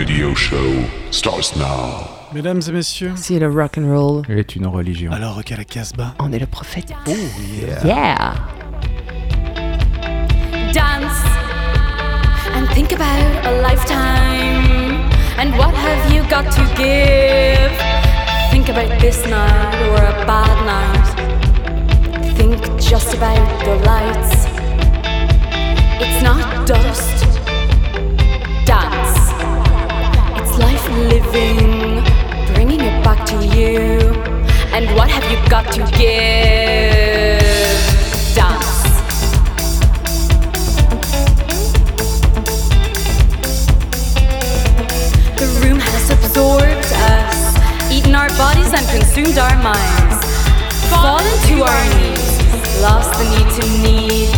radio show starts now. Mesdames et messieurs, Si le rock and roll, est une religion. alors Rock à la Casbah. on est le prophète. Oh yeah. Yeah. dance and think about a lifetime and what have you got to give think about this night or a bad night think just about the lights it's not dust living bringing it back to you and what have you got to give dance The room has absorbed us, eaten our bodies and consumed our minds. Fallen to our knees, lost the need to need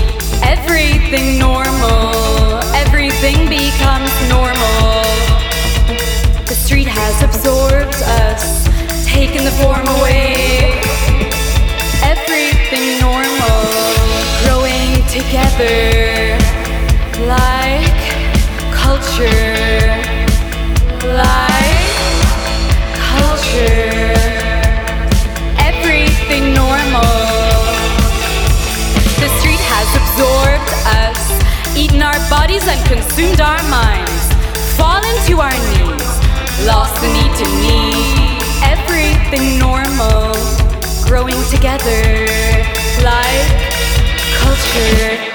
everything normal. Everything becomes normal. The street has absorbed us, taken the form away. Everything normal, growing together like culture like culture, everything normal. The street has absorbed us, eaten our bodies and consumed our minds. Fallen to our knees, lost the need to need everything normal. Growing together like culture.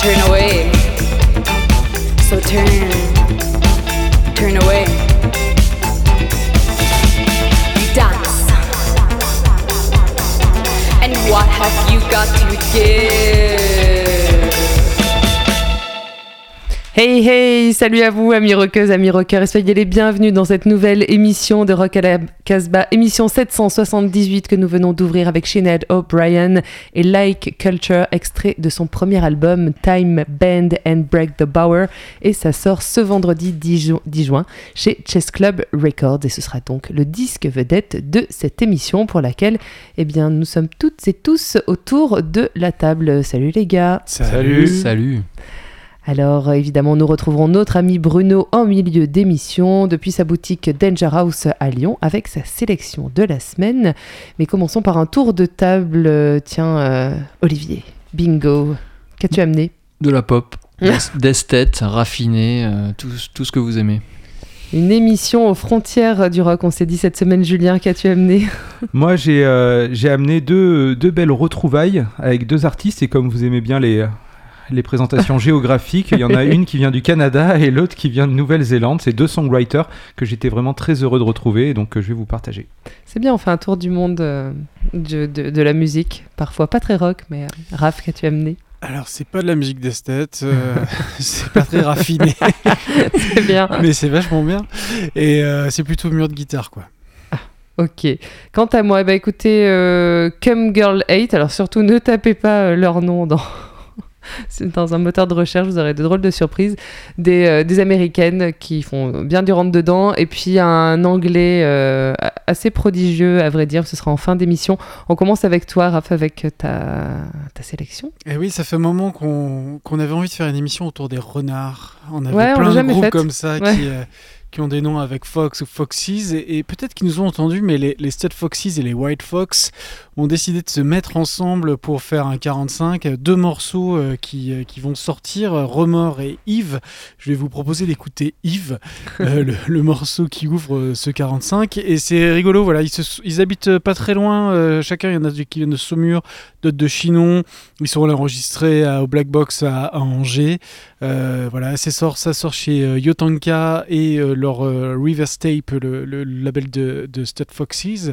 Turn away. So turn, turn away. Dance. And what have you got to give? Hey hey, salut à vous amis rockeuses, amis rockeurs, et soyez les bienvenus dans cette nouvelle émission de Rock à la Casbah, émission 778 que nous venons d'ouvrir avec Sinead O'Brien et Like Culture, extrait de son premier album Time Bend and Break the Bower, et ça sort ce vendredi 10, ju- 10 juin chez Chess Club Records, et ce sera donc le disque vedette de cette émission pour laquelle eh bien, nous sommes toutes et tous autour de la table. Salut les gars Salut. Salut. Alors euh, évidemment, nous retrouverons notre ami Bruno en milieu d'émission depuis sa boutique Danger House à Lyon avec sa sélection de la semaine. Mais commençons par un tour de table. Tiens, euh, Olivier, bingo, qu'as-tu amené? De la pop. d'es- D'esthète, raffiné, euh, tout, tout ce que vous aimez. Une émission aux frontières du rock. On s'est dit cette semaine, Julien, qu'as-tu amené? Moi, j'ai euh, j'ai amené deux, deux belles retrouvailles avec deux artistes. Et comme vous aimez bien les, les présentations géographiques, il y en a une qui vient du Canada et l'autre qui vient de Nouvelle-Zélande. C'est deux songwriters que j'étais vraiment très heureux de retrouver. Et donc, euh, je vais vous partager. C'est bien, on fait un tour du monde euh, de, de- de la musique. Parfois pas très rock, mais euh, Raph, qu'as-tu amené Alors, c'est pas de la musique d'esthète, euh, c'est pas très raffiné, C'est bien. mais c'est vachement bien. Et euh, c'est plutôt mur de guitare, quoi. Ok. Quant à moi, bah écoutez, euh, Come Girl 8, alors surtout ne tapez pas leur nom dans, dans un moteur de recherche, vous aurez de drôles de surprises. Des, euh, des américaines qui font bien du rentre dedans, et puis un anglais euh, assez prodigieux, à vrai dire, ce sera en fin d'émission. On commence avec toi, Raph, avec ta, ta sélection. Et oui, ça fait un moment qu'on qu'on avait envie de faire une émission autour des renards. On avait Ouais, on plein de groupes comme ça Ouais. qui, euh, qui ont des noms avec Fox ou Foxes. Et, et peut-être qu'ils nous ont entendus, mais les, les Stud Foxes et les White Fox ont décidé de se mettre ensemble pour faire un 45. Deux morceaux euh, qui, euh, qui vont sortir, Remords et Yves. Je vais vous proposer d'écouter Yves, euh, le, le morceau qui ouvre ce 45. Et c'est rigolo, voilà, ils, se- ils habitent pas très loin. euh, chacun, il y en a qui viennent de Saumur, d'autres de Chinon. Ils sont allés enregistrer à- au Black Box à, à Angers. Euh, voilà, ça sort, ça sort chez Yotanka et leur Reverse Tape, le, le label de, de Stud Foxes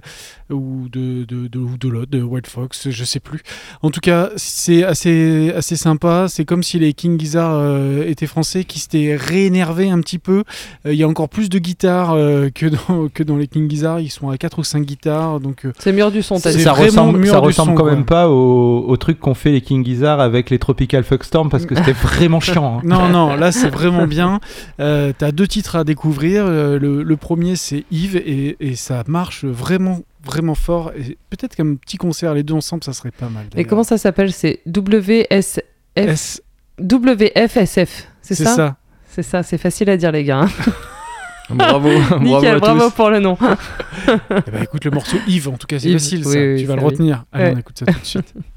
ou de, de, de de White Fox, je sais plus. En tout cas, c'est assez, assez sympa. C'est comme si les King Gizzard euh, étaient français, qui s'étaient réénervés un petit peu. Euh, Il y a encore plus de guitares euh, que, dans, que dans les King Gizzard. Ils sont à 4 ou 5 guitares. Donc, euh, C'est mur du son, t'as C'est dit. ça ressemble, mur ça ressemble son, quand quoi. même pas au, au truc qu'ont fait les King Gizzard avec les Tropical Fuckstorm parce que c'était vraiment chiant. hein. Non, non, là c'est vraiment bien. Euh, T'as deux titres à découvrir. Euh, le, le premier c'est Yves et, et ça marche vraiment, vraiment fort. Et peut-être qu'un petit concert, les deux ensemble, ça serait pas mal. Et comment ça s'appelle? C'est WSF... S- WFSF, c'est C'est ça? ça. C'est ça, c'est facile à dire, les gars. hein. Bravo, bravo Nickel, à bravo tous. pour le nom. Eh ben, écoute le morceau Yves, en tout cas c'est Yves, facile oui, ça. oui, tu vas ça, le retenir. Allez, Ouais. on écoute ça tout de suite.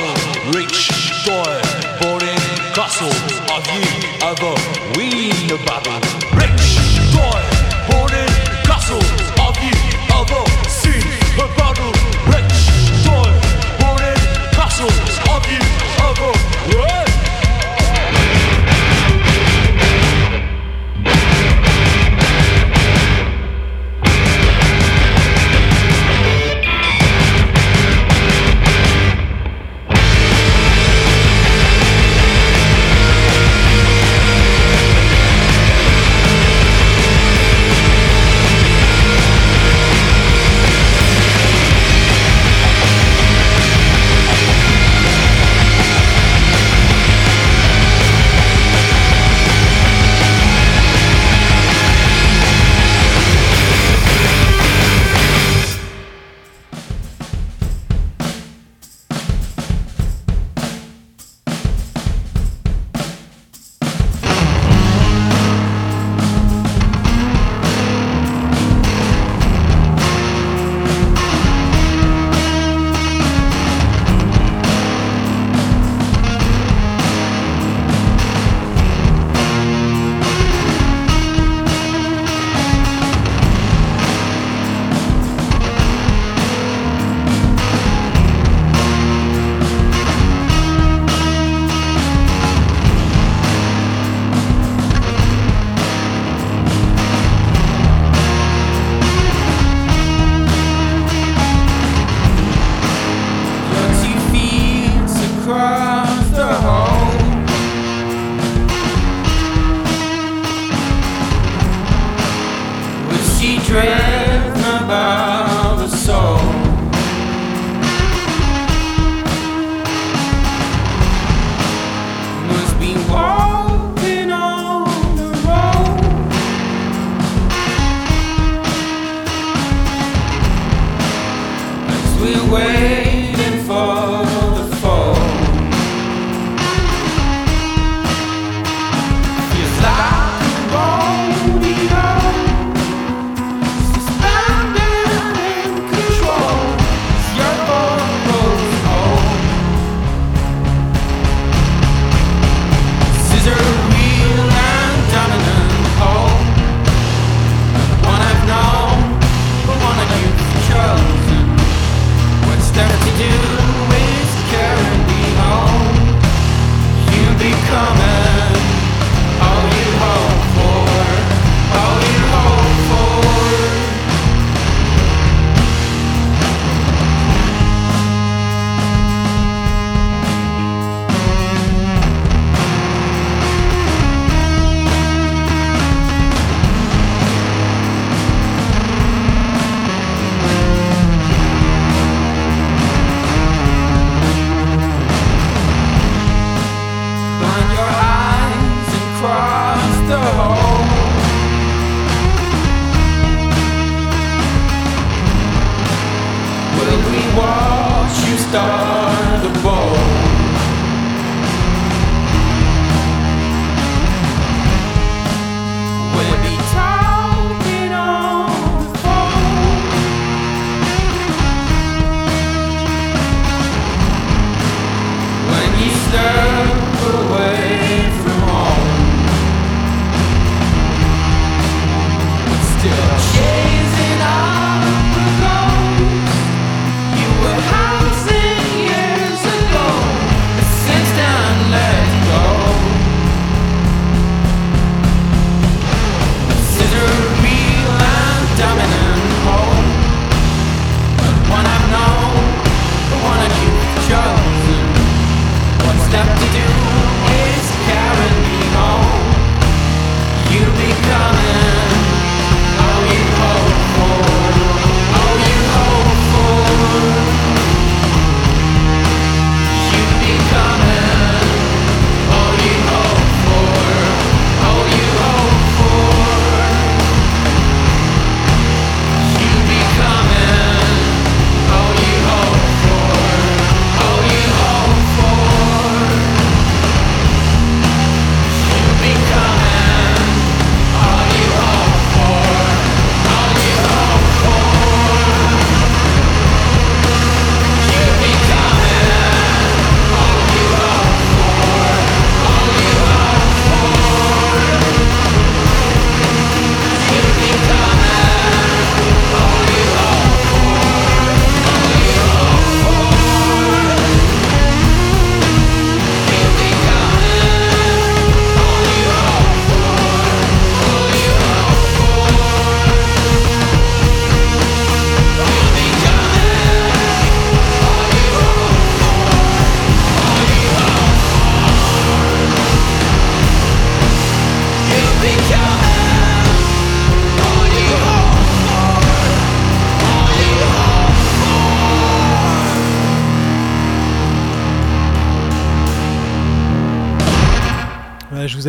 Huddle, reach, toil, boarding, castle. Of you, ever win the battle? Reach, toil, boarding, castle. Of you, ever seen the battle? Reach, toil, boarding, castle Of you, ever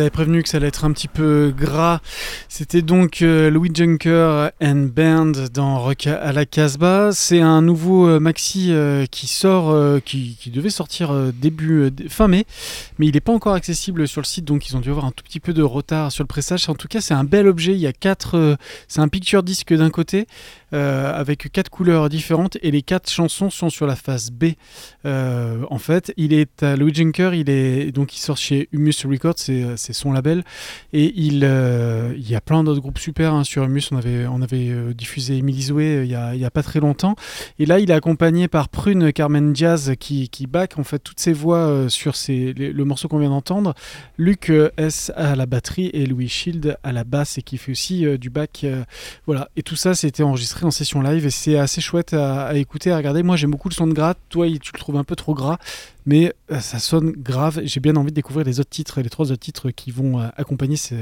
vous prévenu que ça allait être un petit peu gras. C'était donc euh, Louis Junker and Band dans Rock à la Casbah. C'est un nouveau euh, maxi euh, qui sort, qui, qui devait sortir début fin mai, mais il n'est pas encore accessible sur le site, donc ils ont dû avoir un tout petit peu de retard sur le pressage. En tout cas, c'est un bel objet. Il y a quatre, c'est un picture disque d'un côté avec quatre couleurs différentes et les quatre chansons sont sur la face B. Euh, en fait, il est à Louis Junker, il est donc il sort chez Humus Records, c'est c'est son label, et il euh, y a plein d'autres groupes super hein, sur Humus. On avait on avait euh, diffusé Emily Zoé euh, il y a pas très longtemps, et là il est accompagné par Prune Carmen Diaz qui qui back en fait toutes ses voix euh, sur le morceau qu'on vient d'entendre. Luc euh, S à la batterie et Louis Shield à la basse et qui fait aussi euh, du back. euh, voilà, et tout ça c'était enregistré en session live et c'est assez chouette à, écouter, à regarder. Moi j'aime beaucoup le son de gras, toi tu le trouves un peu trop gras, mais euh, ça sonne grave. J'ai bien envie de découvrir les autres titres, les trois autres titres qui vont euh, accompagner ce,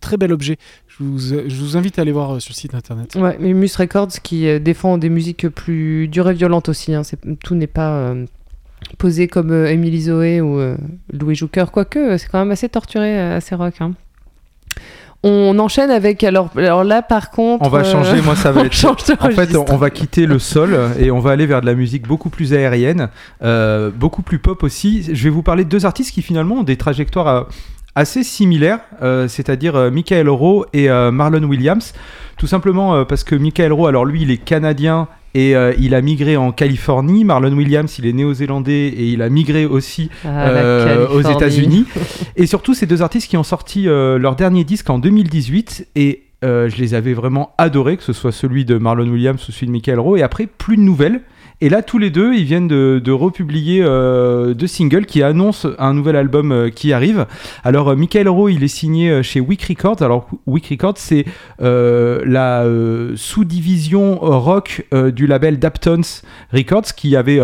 très bel objet. Je vous, vous invite à aller voir euh, sur le site internet. Ouais, Mus Records qui euh, défend des musiques plus dures et violentes aussi. hein. Tout n'est pas euh, posé comme euh, Emily Zoé ou euh, Louis Jouker, quoique euh, c'est quand même assez torturé, euh, assez rock. hein. On enchaîne avec alors, alors là par contre. On va euh, changer, moi ça va on être. change de En fait, on va quitter le sol et on va aller vers de la musique beaucoup plus aérienne, euh, beaucoup plus pop aussi. Je vais vous parler de deux artistes qui finalement ont des trajectoires euh, assez similaires, euh, c'est-à-dire euh, Michael Rowe et Marlon Williams. Tout simplement euh, parce que Michael Rowe, alors lui, il est canadien et euh, il a migré en Californie. Marlon Williams, il est néo-zélandais et il a migré aussi Ah, euh, aux. États-Unis. et surtout, ces deux artistes qui ont sorti euh, leur dernier disque en 2018 et je les avais vraiment adorés, que ce soit celui de Marlon Williams ou celui de Michael Rowe. Et après, plus de nouvelles. Et là, tous les deux, ils viennent de, republier euh, deux singles qui annoncent un nouvel album euh, qui arrive. Alors, euh, Michael Rowe, il est signé chez Weak Records. Alors, Weak Records, c'est la sous-division rock du label Daptons Records qui avait.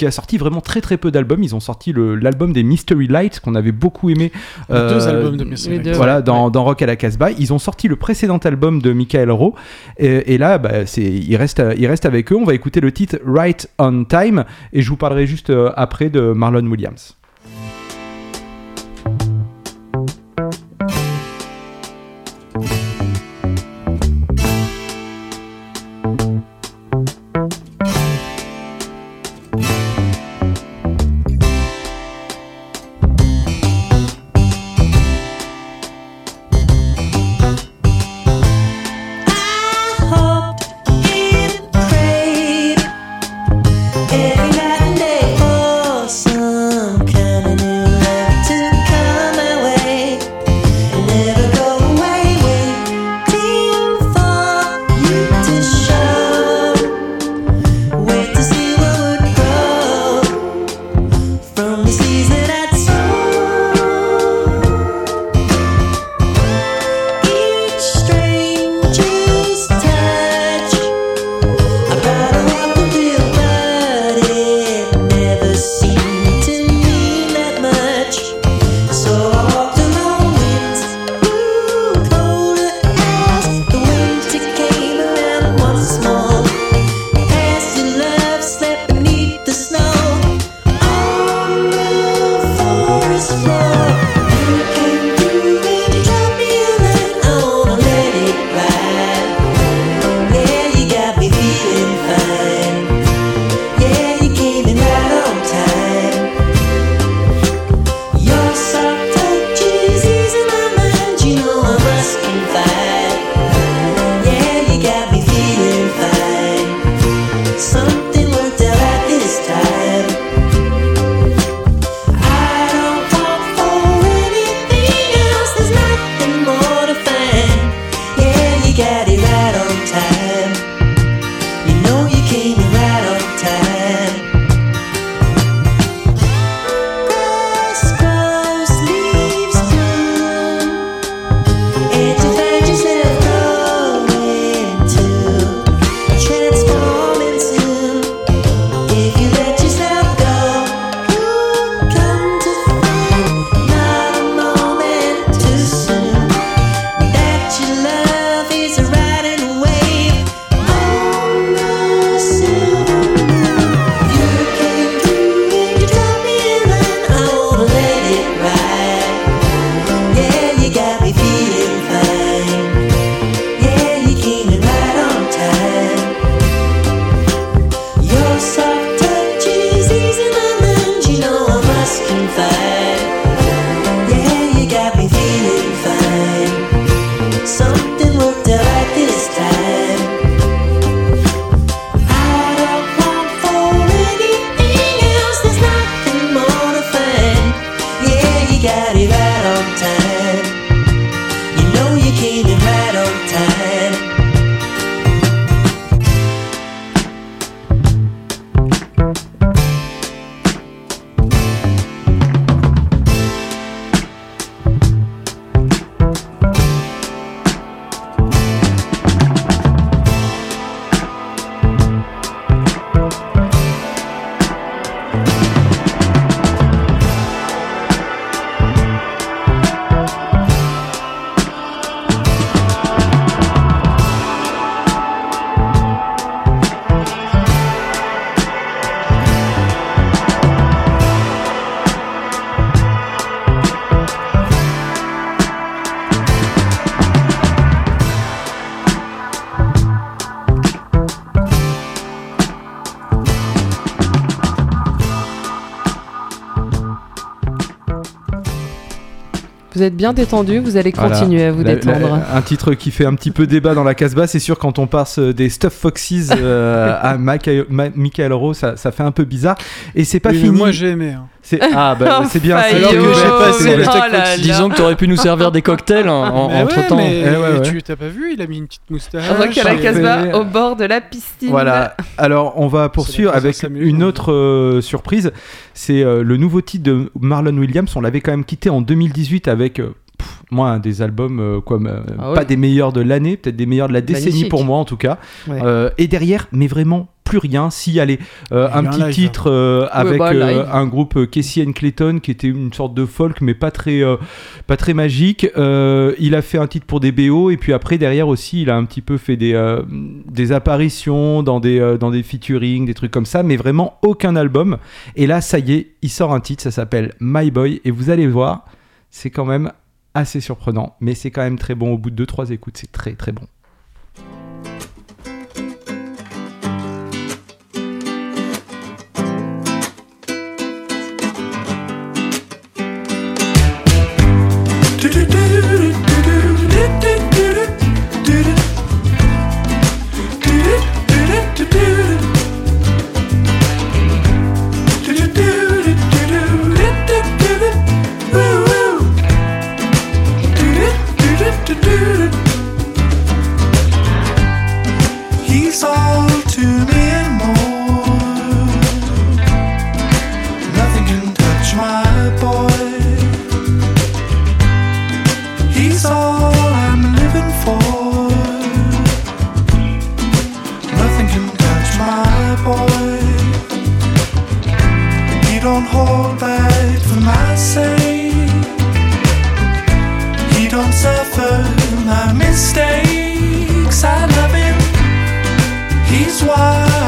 Qui a sorti vraiment très très peu d'albums. Ils ont sorti l'album des Mystery Lights qu'on avait beaucoup aimé. deux euh, albums de Mystery deux, voilà, ouais. dans, dans Rock à la Casbah. Ils ont sorti le précédent album de Michael Rowe. Et, et là, bah, c'est, il, reste, il reste avec eux. On va écouter le titre Right on Time. Et je vous parlerai juste euh, après de Marlon Williams. Vous êtes bien détendu, vous allez Voilà. continuer à vous La- la- détendre. un titre qui fait un petit peu débat dans la Casbah, c'est sûr quand on passe euh, des Stuff Foxes euh, à Michael, Michael Rowe, ça, ça fait un peu bizarre. Et c'est pas Oui, fini. Moi j'ai aimé. hein. C'est- Ah bah Oh, c'est bien. c'est bien que j'ai passé mais le- oh. Disons que t'aurais pu nous servir des cocktails en, en- Mais entre ouais, temps. mais Eh ouais, ouais. tu t'as pas vu Il a mis une petite moustache. Rock à la Casbah au bord de la piscine. Voilà. Alors, on va poursuivre avec une autre euh, surprise. C'est euh, le nouveau titre de Marlon Williams. On l'avait quand même quitté en 2018 avec. euh, moi, un des albums, euh, quoi, euh, Ah pas des meilleurs de l'année, peut-être des meilleurs de la décennie Magnifique. pour moi en tout cas. Ouais. Euh, et derrière, mais vraiment plus rien. Si, allez, euh, un petit live. titre euh, avec bah, euh, un groupe Casey and Clayton qui était une sorte de folk, mais pas très, euh, pas très magique. Euh, il a fait un titre pour des BO et puis après derrière aussi, il a un petit peu fait des, euh, des apparitions dans des, euh, dans des featuring, des trucs comme ça, mais vraiment aucun album. Et là, ça y est, il sort un titre, ça s'appelle My Boy et vous allez voir, c'est quand même assez surprenant, mais c'est quand même très bon. Au bout de 2-3 écoutes, c'est très très bon. Why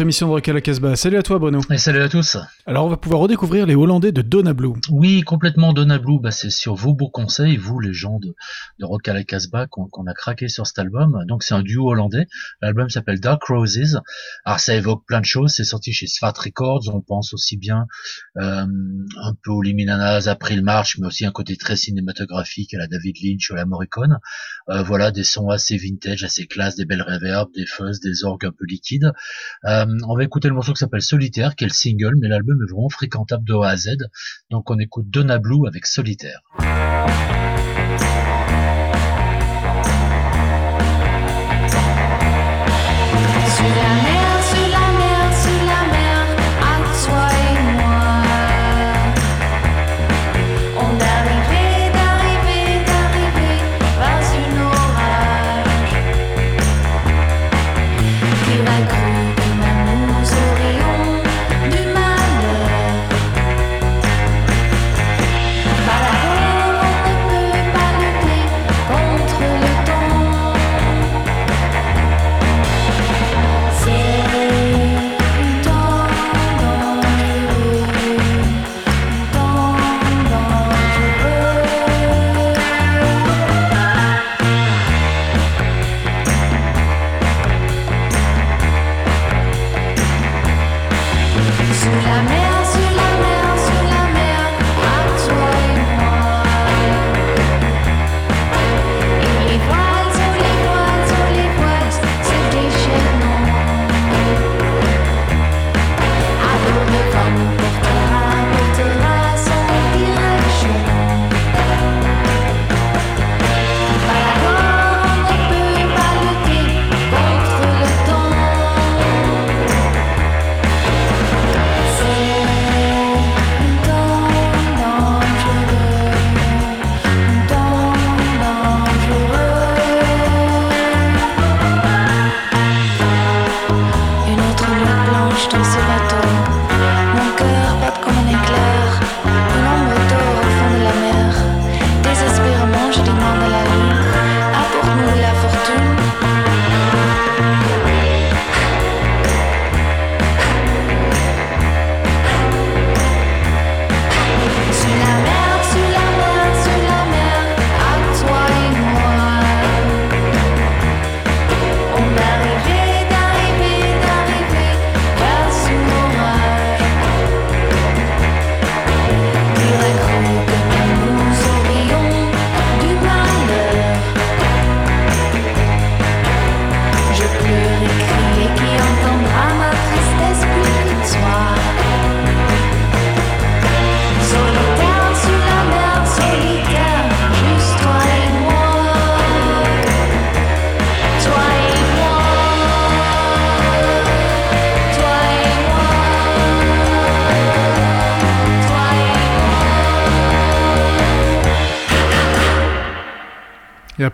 émission de Rock à la Casbah. Salut à toi Bruno. Et salut à tous. Alors on va pouvoir redécouvrir les Hollandais de Donna Blue. Oui, complètement Donna Blue, bah, c'est sur vos beaux conseils, vous les gens de, de Rock à la Casbah, qu'on a craqué sur cet album. Donc c'est un duo hollandais. L'album s'appelle Dark Roses. Alors ça évoque plein de choses. C'est sorti chez Svat Records. On pense aussi bien euh, un peu aux Liminanas, April March, mais aussi un côté très cinématographique à la David Lynch ou à la Morricone. Euh, voilà, des sons assez vintage, assez classe, des belles reverbs, des fuzz, des orgues un peu liquides. Euh, on va écouter le morceau qui s'appelle Solitaire, qui est le single, mais l'album est vraiment fréquentable de A à Z. Donc on écoute Donna Blue avec Solitaire.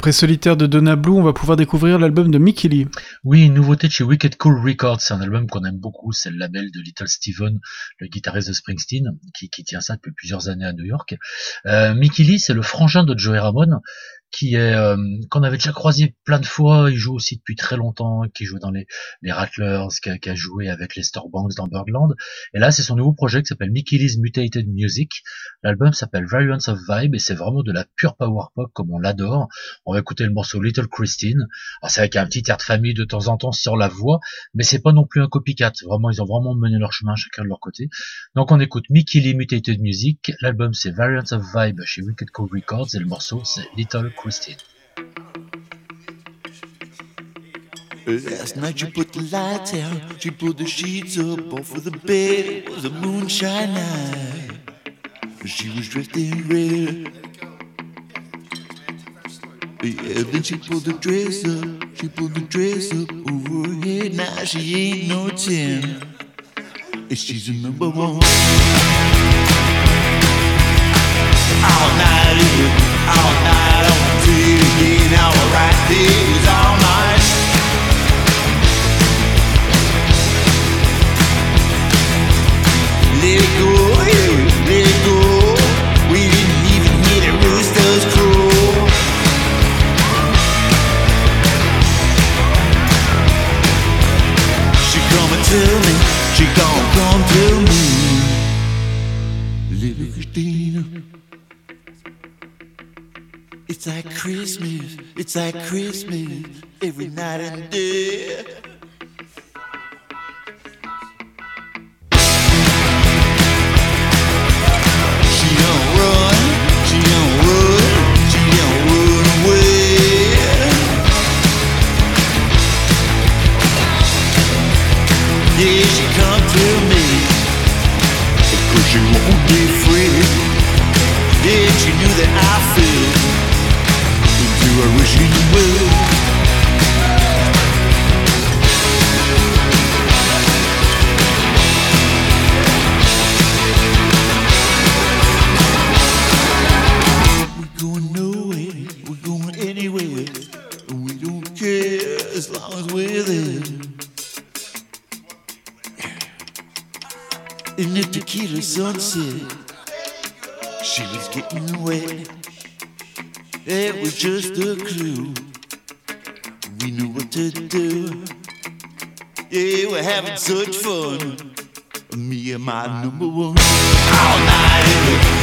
Après Solitaire de Donna Blue, on va pouvoir découvrir l'album de Mickey Lee. Oui, une nouveauté de chez Wicked Cool Records, c'est un album qu'on aime beaucoup, c'est le label de Little Steven, le guitariste de Springsteen, qui, tient ça depuis plusieurs années à New York. Euh, Mickey Lee, c'est le frangin de Joey Ramone, qui est euh, qu'on avait déjà croisé plein de fois. Il joue aussi depuis très longtemps, qui joue dans les, les Rattlers, qui a, qui a joué avec les Banks dans Birdland. Et là, c'est son nouveau projet qui s'appelle Mickey Lee's Mutated Music. L'album s'appelle Variants of Vibe et c'est vraiment de la pure power pop comme on l'adore. On va écouter le morceau Little Christine. Alors c'est avec un petit air de famille de temps en temps sur la voix, mais c'est pas non plus un copycat. Vraiment, ils ont vraiment mené leur chemin chacun de leur côté. Donc on écoute Mickey Mutated Music. L'album c'est Variants of Vibe chez Wicked Cool Records et le morceau c'est Little Christine. Last night you put the lights out, she pulled the sheets up off of the bed. It was a moonshine night. She was dressed in red. Yeah, then she pulled the dress up, she pulled the dress up over her head. Now she ain't no ten, and she's a number one. All night, be it's like Christmas, every night and day. We're having such fun. Me and my number one. All night,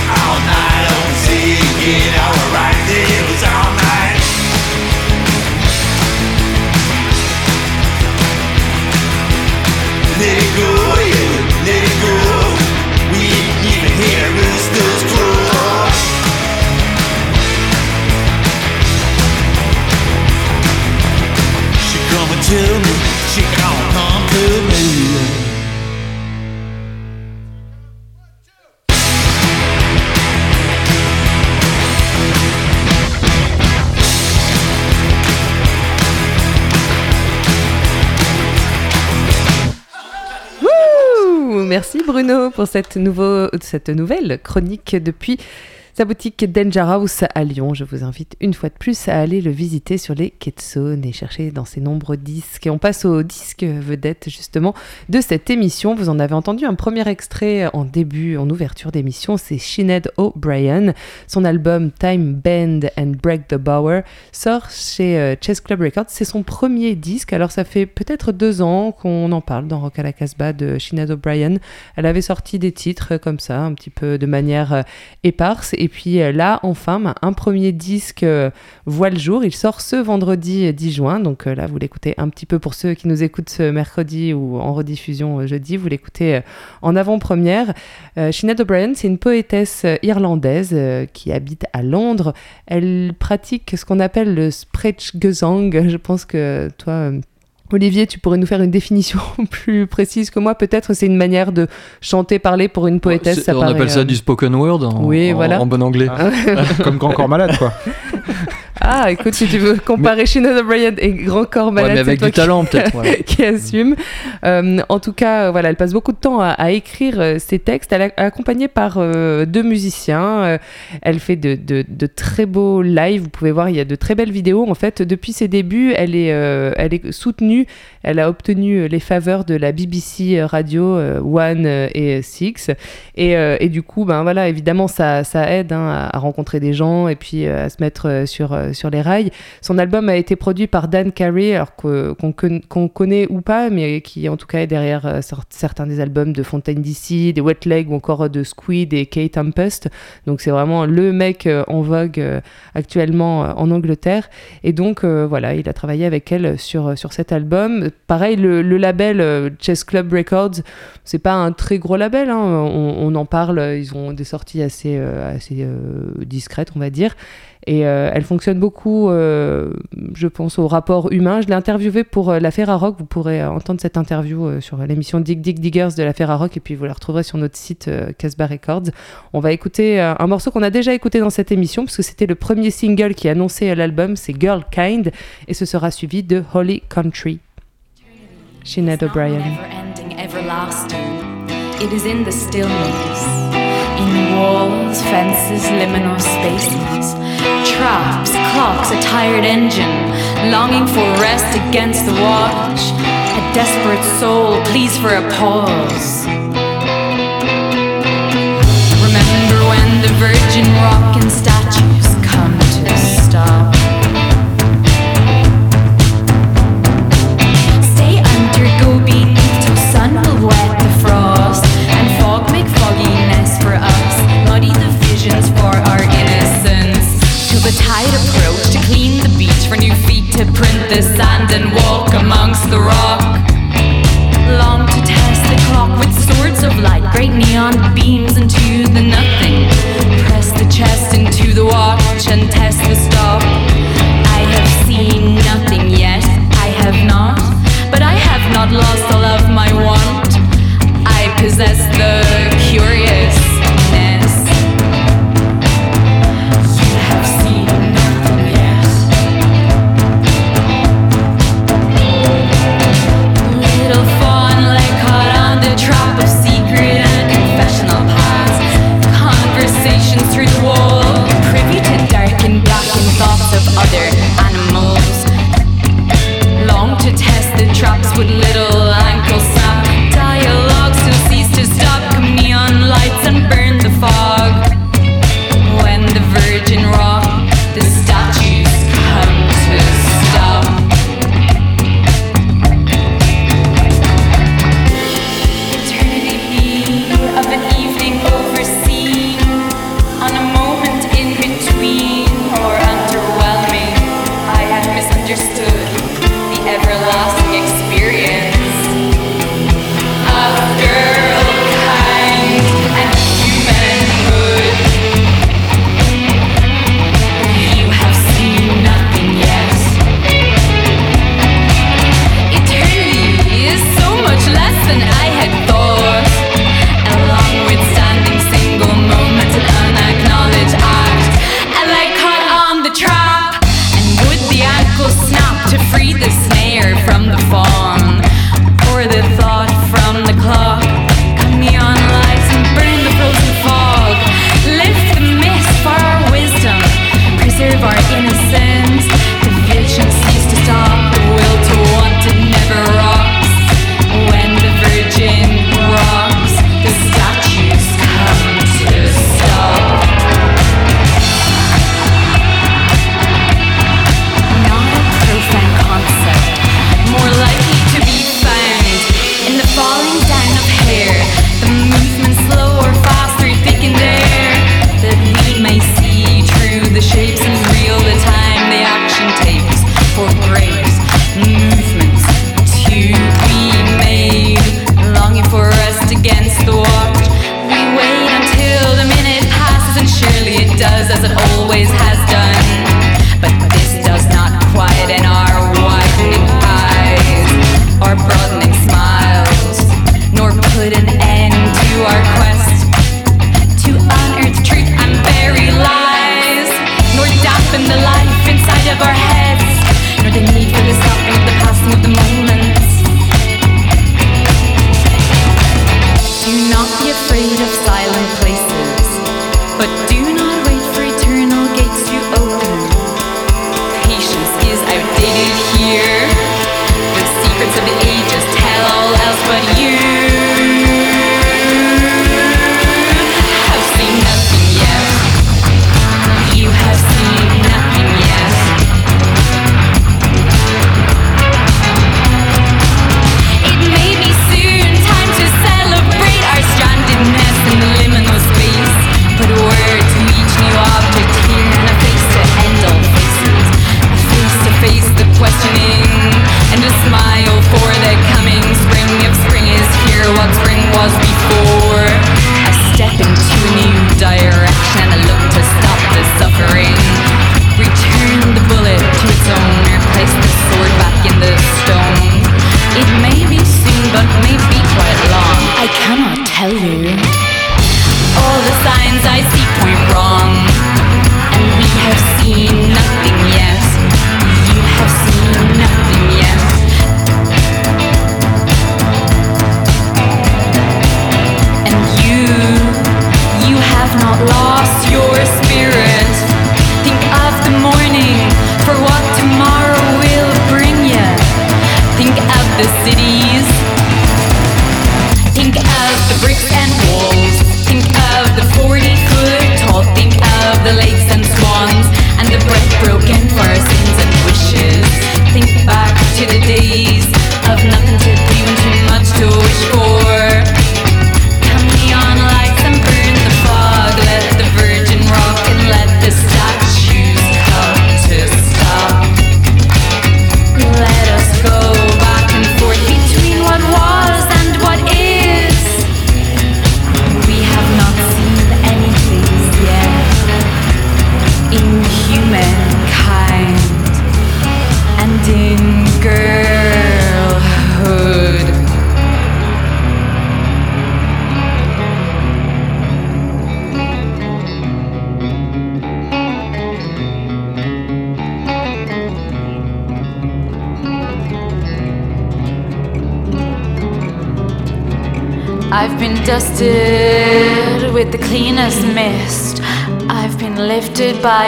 all night, I'm singing. Alright, it was all night. Let it go, yeah, let it go. We didn't even hear roosters crow. She come and tell me, Merci Bruno pour cette, nouvelle chronique depuis sa boutique Danger House à Lyon. Je vous invite une fois de plus à aller le visiter sur les quais et chercher dans ses nombreux disques. Et on passe au disque vedette justement de cette émission. Vous en avez entendu un premier extrait en début, en ouverture d'émission. C'est Sinead O'Brien. Son album Time Bend and Break the Bower sort chez euh, Chess Club Records. C'est son premier disque. Alors ça fait peut-être deux ans qu'on en parle dans Rock à la Casbah de Sinead O'Brien. Elle avait sorti des titres comme ça, un petit peu de manière euh, éparse. Et puis euh, là, enfin, un premier disque euh, voit le jour. Il sort ce vendredi euh, 10 juin. Donc euh, là, vous l'écoutez un petit peu pour ceux qui nous écoutent ce mercredi ou en rediffusion euh, jeudi. Vous l'écoutez euh, en avant-première. Euh, Sinead O'Brien, c'est une poétesse euh, irlandaise euh, qui habite à Londres. Elle pratique ce qu'on appelle le Sprechgesang. Je pense que toi... Olivier, tu pourrais nous faire une définition plus précise que moi. Peut-être c'est une manière de chanter, parler pour une poétesse. C'est- ça on paraît, appelle ça euh, du spoken word en, Oui, en- voilà. en bon anglais. Comme Grand Corps Malade, quoi. Ah, écoute, si tu veux comparer Sinead O'Brien et Grand Corps Malade, Ouais, mais avec du qui- talent, peut-être, qui assume. Euh, en tout cas, voilà, elle passe beaucoup de temps à, à écrire euh, ses textes. Elle est accompagnée par euh, deux musiciens. Elle fait de, de- de très beaux lives. Vous pouvez voir, il y a de très belles vidéos. En fait, depuis ses débuts, elle est, euh, elle est soutenue. Elle a obtenu les faveurs de la BBC Radio One et Six. Et, et du coup, ben voilà, évidemment, ça, ça aide hein, à, rencontrer des gens et puis à se mettre sur, sur les rails. Son album a été produit par Dan Carey, alors qu'on con- qu'on connaît ou pas, mais qui en tout cas est derrière euh, certains des albums de Fontaine DC, des Wet Leg ou encore de Squid et Kate Tempest. Donc c'est vraiment le mec euh, en vogue euh, actuellement en Angleterre. Et donc voilà, il a travaillé avec elle sur, sur cet album. Pareil, le, label Chess Club Records, c'est pas un très gros label, hein, on, on en parle, ils ont des sorties assez, assez discrètes, on va dire. Et euh, elle fonctionne beaucoup, euh, je pense, au rapport humain. Je l'ai interviewée pour euh, l'affaire à rock. Vous pourrez euh, entendre cette interview sur l'émission Dig Dig Diggers de l'affaire à rock. Et puis vous la retrouverez sur notre site Casbah Records. On va écouter un morceau qu'on a déjà écouté dans cette émission, parce que c'était le premier single qui annonçait l'album. C'est Girl Kind. Et ce sera suivi de Holy Country. Sinead O'Brien. In walls, fences, liminal spaces, traps, clocks, a tired engine, longing for rest against the watch. A desperate soul pleads for a pause. Remember when the virgin rock and statues come to stop. Stay under, go beneath the visions for our innocence. Till the tide approach to clean the beach for new feet to print the sand and walk amongst the rock. Long to test the clock with swords of light, great neon beams into the nothing. Press the chest into the watch and test the stop. I have seen nothing yet, I have not, but I have not lost all of my want. I possess the curiousness. Through the wall, privy to dark and blackened thoughts of other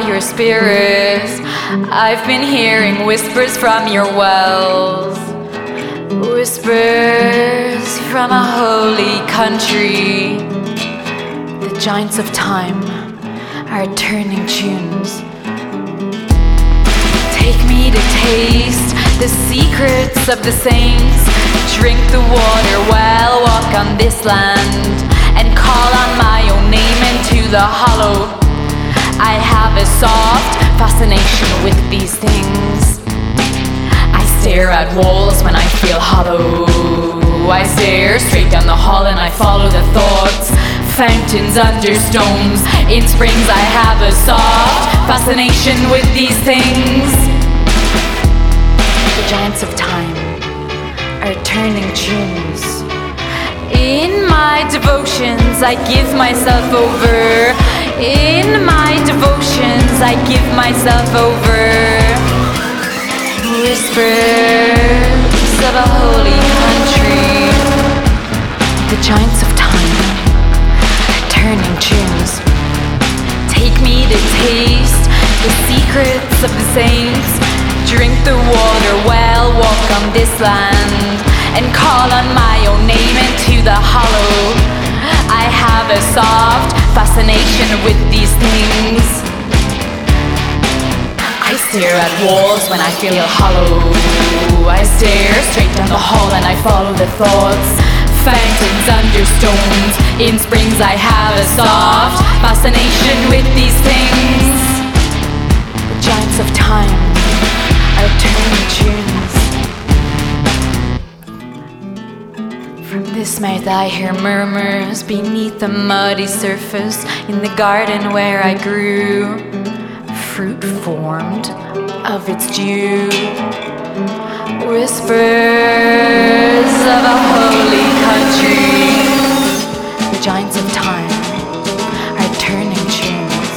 your spirit. I've been hearing whispers from your wells. Whispers from a holy country. The giants of time are turning tunes. Take me to taste the secrets of the saints. Drink the water well, walk on this land, and call on my own name into the hollow. A soft fascination with these things. I stare at walls when I feel hollow. I stare straight down the hall and I follow the thoughts. Fountains under stones. In springs, I have a soft fascination with these things. The giants of time are turning tunes. In my devotions, I give myself over. In my devotions, I give myself over. Whispers of a holy country. The giants of time turning tunes. Take me to taste the secrets of the saints. Drink the water well, walk on this land, and call on my own name into the hollow. I have a soft fascination with these things. I stare at walls when I feel a hollow. I stare straight down the hall and I follow the thoughts. Fountains under stones. In springs, I have a soft fascination with these things. The giants of time are tunes. From this mouth, I hear murmurs beneath the muddy surface in the garden where I grew. Fruit formed of its dew. Whispers of a holy country. The giants of time are turning tunes.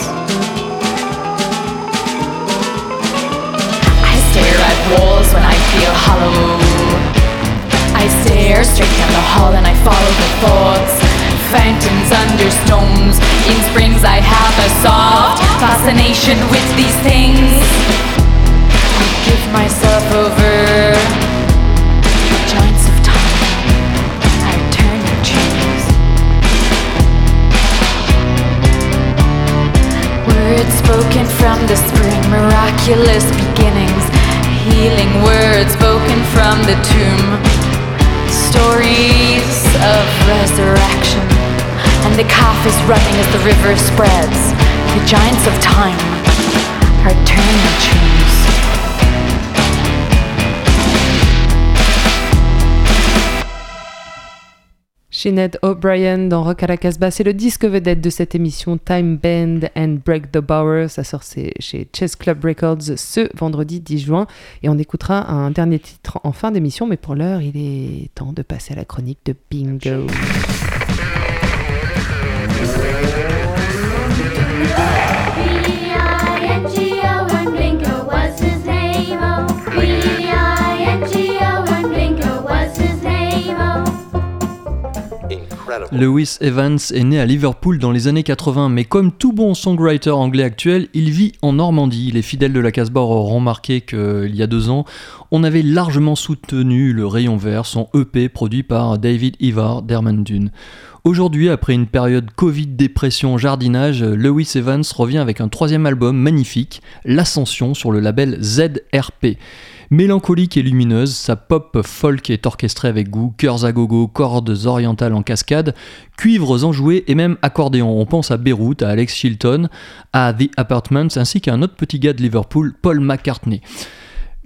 I stare at walls when I feel hollow. I stare straight down the hall and I follow the thoughts. Fountains under stones. In springs, I have a soft fascination with these things. I give myself over. Giants of time, I turn your chains. Words spoken from the spring, miraculous beginnings. Healing words spoken from the tomb stories of resurrection. And the calf is running as the river spreads. The giants of time are turning trees. Sinead O'Brien dans Rock à la Casbah, c'est le disque vedette de cette émission Time Band and Break the Bower. Ça sort chez Chess Club Records ce vendredi 10 juin. Et on écoutera un dernier titre en fin d'émission, mais pour l'heure, il est temps de passer à la chronique de. B-I-N-G-O Lewis Evans est né à Liverpool dans les années 80, mais comme tout bon songwriter anglais actuel, il vit en Normandie. Les fidèles de la Casbah auront remarqué qu'il y a deux ans, on avait largement soutenu le Rayon Vert, son EP produit par David Ivar d'Hermandune. Aujourd'hui, après une période Covid, dépression, jardinage, Lewis Evans revient avec un troisième album magnifique, L'Ascension, sur le label ZRP. Mélancolique et lumineuse, sa pop folk est orchestrée avec goût, chœurs à gogo, cordes orientales en cascade, cuivres enjoués et même accordéon. On pense à Beyrouth, à Alex Chilton, à The Apartments ainsi qu'à un autre petit gars de Liverpool, Paul McCartney.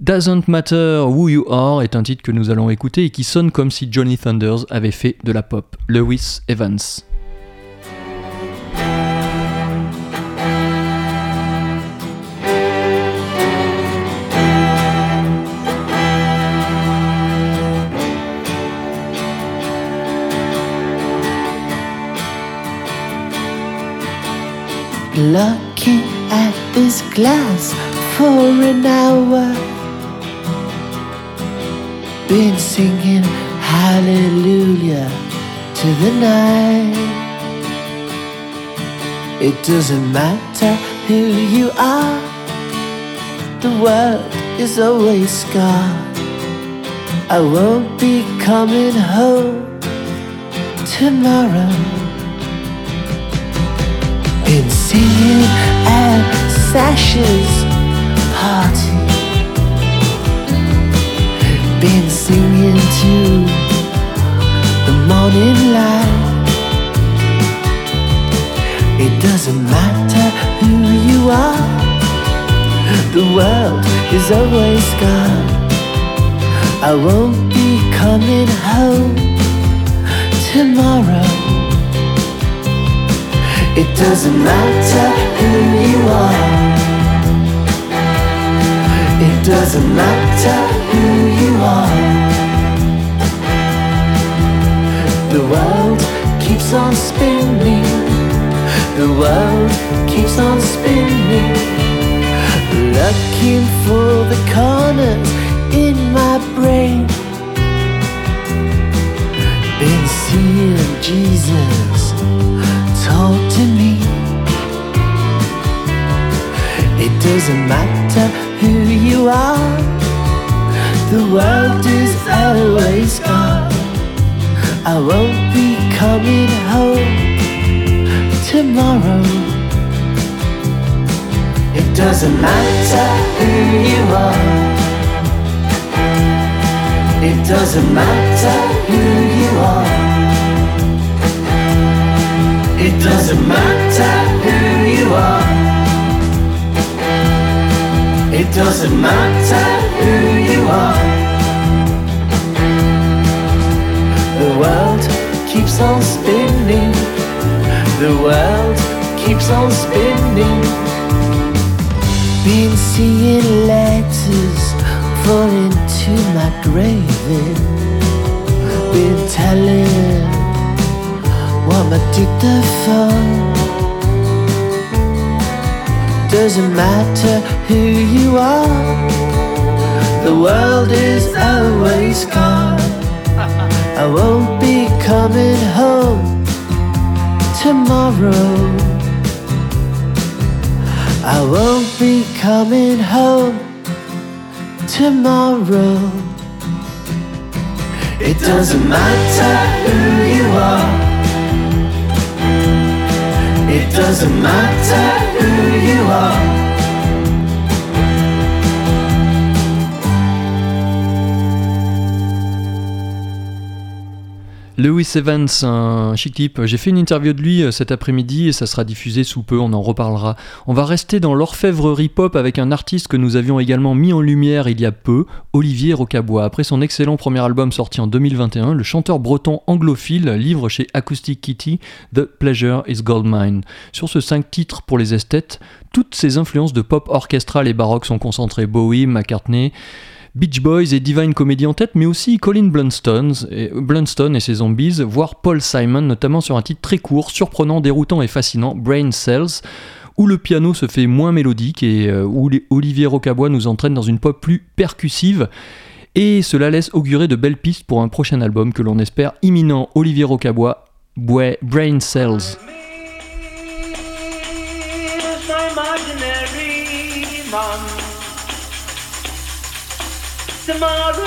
Doesn't Matter Who You Are est un titre que nous allons écouter et qui sonne comme si Johnny Thunders avait fait de la pop. Lewis Evans. Looking at this glass for an hour. Been singing hallelujah to the night. It doesn't matter who you are, the world is always scarred. I won't be coming home tomorrow. Been singing at Sasha's party. Been singing to the morning light. It doesn't matter who you are, the world is always gone. I won't be coming home tomorrow. It doesn't matter who you are. It doesn't matter who The world keeps on spinning. The world keeps on spinning. Looking for the corners in my brain. Been seeing Jesus talk to me. It doesn't matter who you are, the world is always gone. I won't be coming home tomorrow. It doesn't matter who you are. It doesn't matter who you are. It doesn't matter who you are. It doesn't matter who you are. The world keeps on spinning. The world keeps on spinning. Been seeing letters fall into my grave. Been telling what my dictaphone doesn't matter who you are. The world is always gone. I won't be coming home tomorrow. I won't be coming home tomorrow. It doesn't matter who you are. It doesn't matter who Lewis Evans, un chic type. J'ai fait une interview de lui euh, cet après-midi et ça sera diffusé sous peu, on en reparlera. On va rester dans l'orfèvrerie pop avec un artiste que nous avions également mis en lumière il y a peu, Olivier Rocabois. Après son excellent premier album sorti en 2021, le chanteur breton anglophile livre chez Acoustic Kitty The Pleasure is Gold Mine. Sur ce 5 titres pour les esthètes, toutes ces influences de pop orchestral et baroque sont concentrées. Bowie, McCartney, Beach Boys et Divine Comedy en tête, mais aussi Colin Blunstone et, ses Zombies, voire Paul Simon, notamment sur un titre très court, surprenant, déroutant et fascinant, Brain Cells, où le piano se fait moins mélodique et euh, où Olivier Rocabois nous entraîne dans une pop plus percussive. Et cela laisse augurer de belles pistes pour un prochain album que l'on espère imminent. Olivier Rocabois, Brain Cells. Tomorrow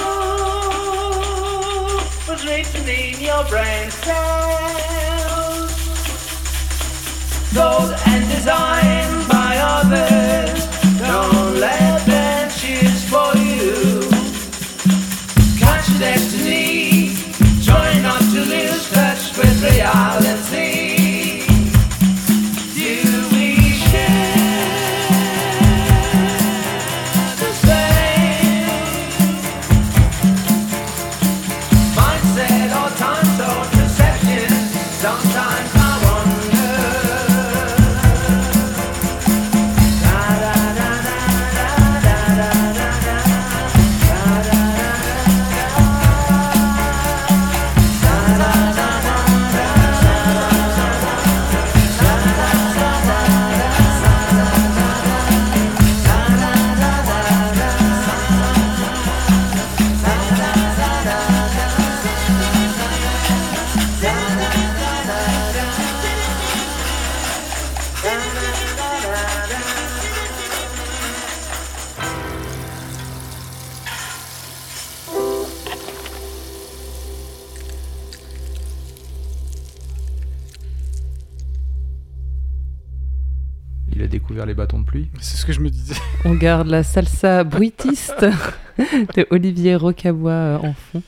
was written in your brain cells. Sold and designed by others. Don't let them choose for you. Catch your destiny. Try not to lose touch with reality. Pluie. C'est ce que je me disais. On garde la salsa bruitiste de Olivier Rocabois euh, en fond.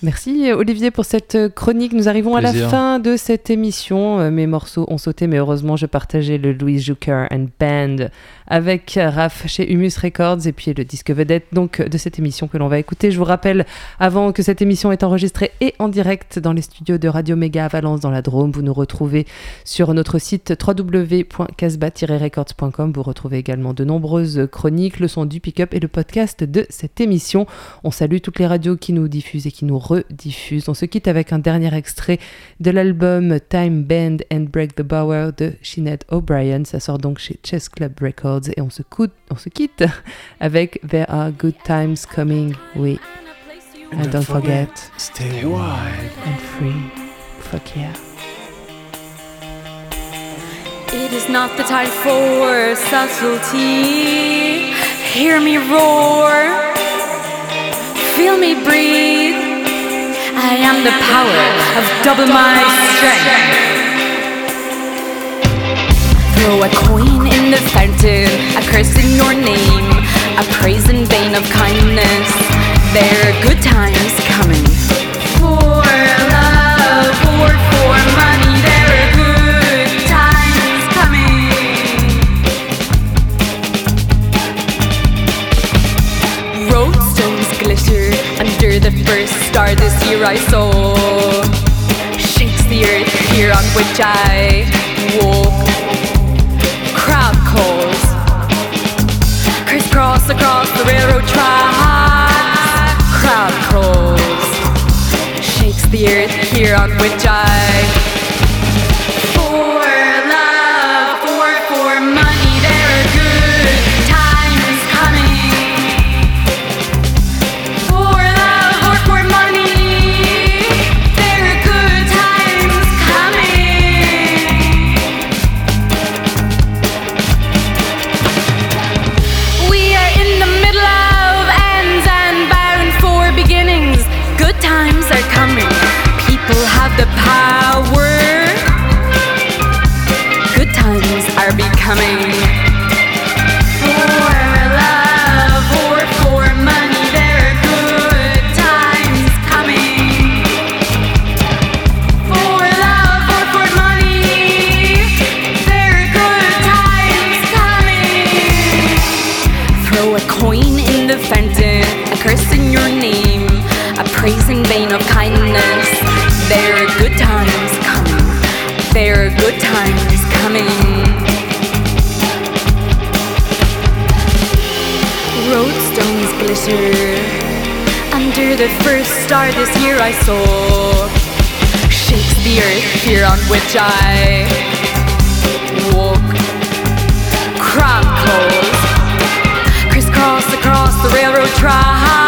Merci Olivier pour cette chronique. Nous arrivons à la fin de cette émission. Euh, Mes morceaux ont sauté, mais heureusement, je partageais le Louis Jucker and Band avec Raph chez Humus Records et puis le disque vedette donc de cette émission que l'on va écouter. Je vous rappelle, avant que cette émission est enregistrée et en direct dans les studios de Radio Méga à Valence dans la Drôme, vous nous retrouvez sur notre site www.casba-records.com. Vous retrouvez également de nombreuses chroniques, le son du pick-up et le podcast de cette émission. On salue toutes les radios qui nous diffusent et qui nous rediffusent. On se quitte avec un dernier extrait de l'album Time Bend and Break the Bower de Sinead O'Brien. Ça sort donc chez Chess Club Records et on se, coute- on se quitte avec There Are Good Times Coming. Oui. And don't forget, Stay wild. and free. Fuck yeah. It is not the time for subtlety. Hear me roar, feel me breathe. I am the power of double my strength. Throw a coin in the fountain, a curse in your name, a praise in vain of kindness. There are good times coming. Star this year I saw. Shakes the earth here on which I walk. Crowd calls. Crisscross across the railroad tracks. Crowd crawls. Shakes the earth here on which I. your name, a praising vein of kindness. There are good times coming. There are good times coming. Roadstones glitter under the first star this year I saw. Shakes the earth here on which I walk. Crab calls crisscross across the railroad track.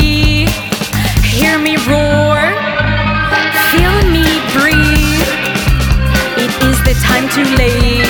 too late.